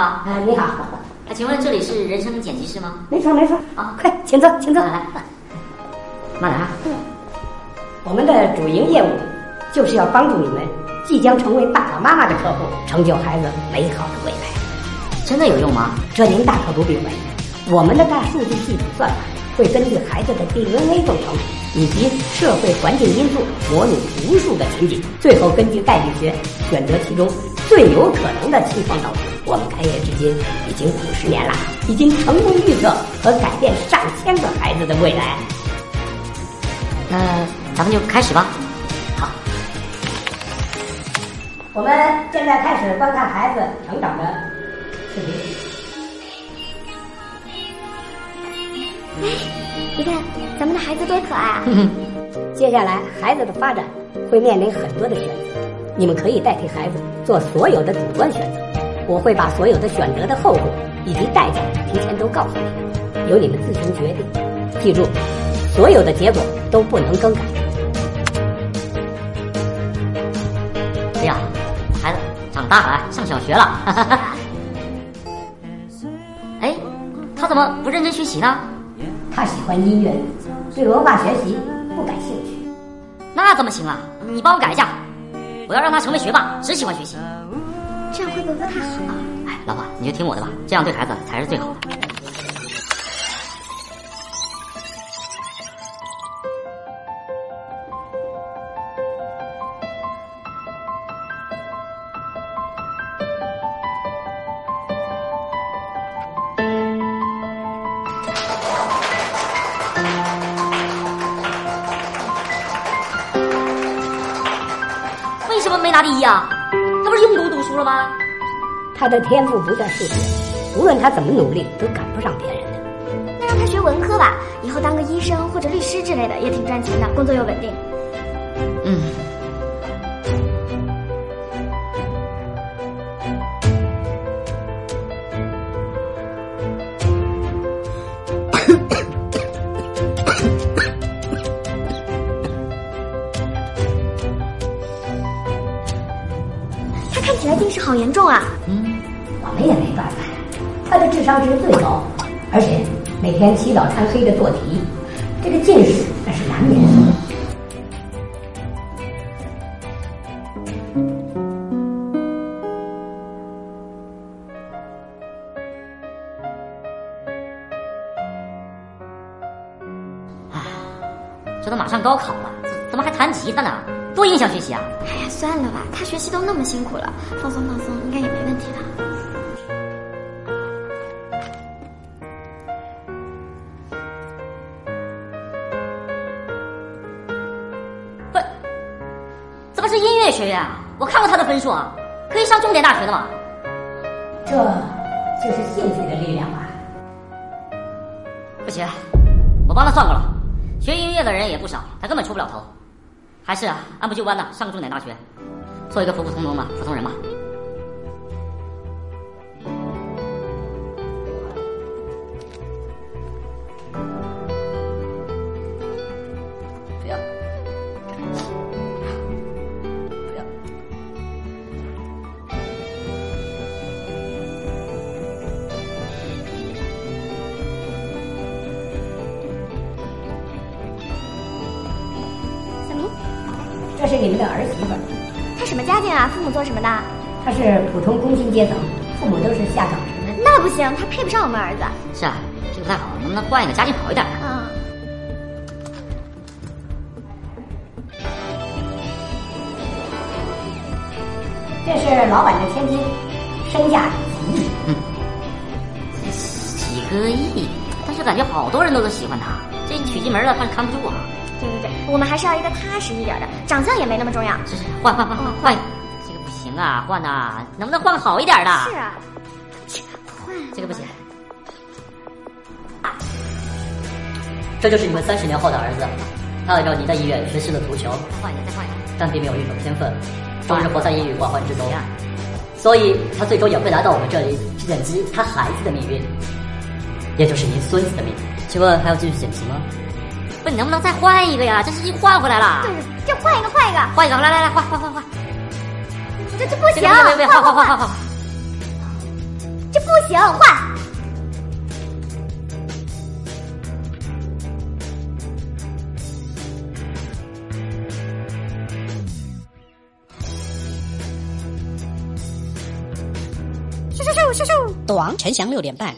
好，啊，你好，哎，请问这里是人生剪辑室吗？没错没错，啊，快，请坐，请坐。来来，慢点啊。我们的主营业务就是要帮助你们即将成为爸爸妈妈的客户，成就孩子美好的未来。真的有用吗？这您大可不必怀疑，我们的大数据系统算法会根据孩子的 DNA 构成以及社会环境因素模拟无数的情景，最后根据概率学选择其中最有可能的情况导致。我们开业至今已经五十年了，已经成功预测和改变上千个孩子的未来。那咱们就开始吧。好，我们现在开始观看孩子成长的视频。哎你看，咱们的孩子多可爱啊！接下来，孩子的发展会面临很多的选择，你们可以代替孩子做所有的主观选择。我会把所有的选择的后果以及代价提前都告诉你们，由你们自行决定。记住，所有的结果都不能更改。哎呀，孩子长大了，上小学了。哎，他怎么不认真学习呢？他喜欢音乐，对文化学习不感兴趣。那怎么行啊？你帮我改一下，我要让他成为学霸，只喜欢学习。这样会不会不太好啊？哎，老婆，你就听我的吧，这样对孩子才是最好的。为什么没拿第一啊？他不是用功读书了吗？他的天赋不在数学，无论他怎么努力，都赶不上别人的。那让他学文科吧，以后当个医生或者律师之类的，也挺赚钱的，工作又稳定。嗯。他看起来近视好严重啊！嗯，我们也没办法，他的智商值最高，而且每天起早贪黑的做题，这个近视那是难免的。这都马上高考了，怎么还弹吉他呢？多影响学习啊！哎呀，算了吧，他学习都那么辛苦了，放松放松，应该也没问题的。不，怎么是音乐学院啊？我看过他的分数啊，可以上重点大学的嘛。这就是兴趣的力量吧。不行，我帮他算过了，学音乐的人也不少，他根本出不了头。还是啊，按部就班的上个重点大学，做一个普普通通的普通人吧。是你们的儿媳妇儿，他什么家境啊？父母做什么的？她是普通工薪阶层，父母都是下岗职工。那不行，她配不上我们儿子。是啊，这个不太好，能不能换一个家境好一点的？嗯，这是老板的千金，身价几亿。几个亿，但是感觉好多人都都喜欢他，这娶进门了，怕是看不住啊。对对对，我们还是要一个踏实一点的，长相也没那么重要。是是，换换换换换，这个不行啊，换呐，能不能换个好一点的？是啊，切换这个不行。这就是你们三十年后的儿子，他按照您的意愿学习了足球，换一个，再换一个。但并没有运动天分，终日活在抑郁挂患之中，所以他最终也会来到我们这里去剪辑他孩子的命运，也就是您孙子的命运。请问还要继续剪辑吗？不，你能不能再换一个呀？这是一换回来了。对，就换一个，换一个，换一个，来来来，换换换换。这这不行，别别别，换换换换换。这不行，换。咻咻咻咻咻！躲王陈翔六点半。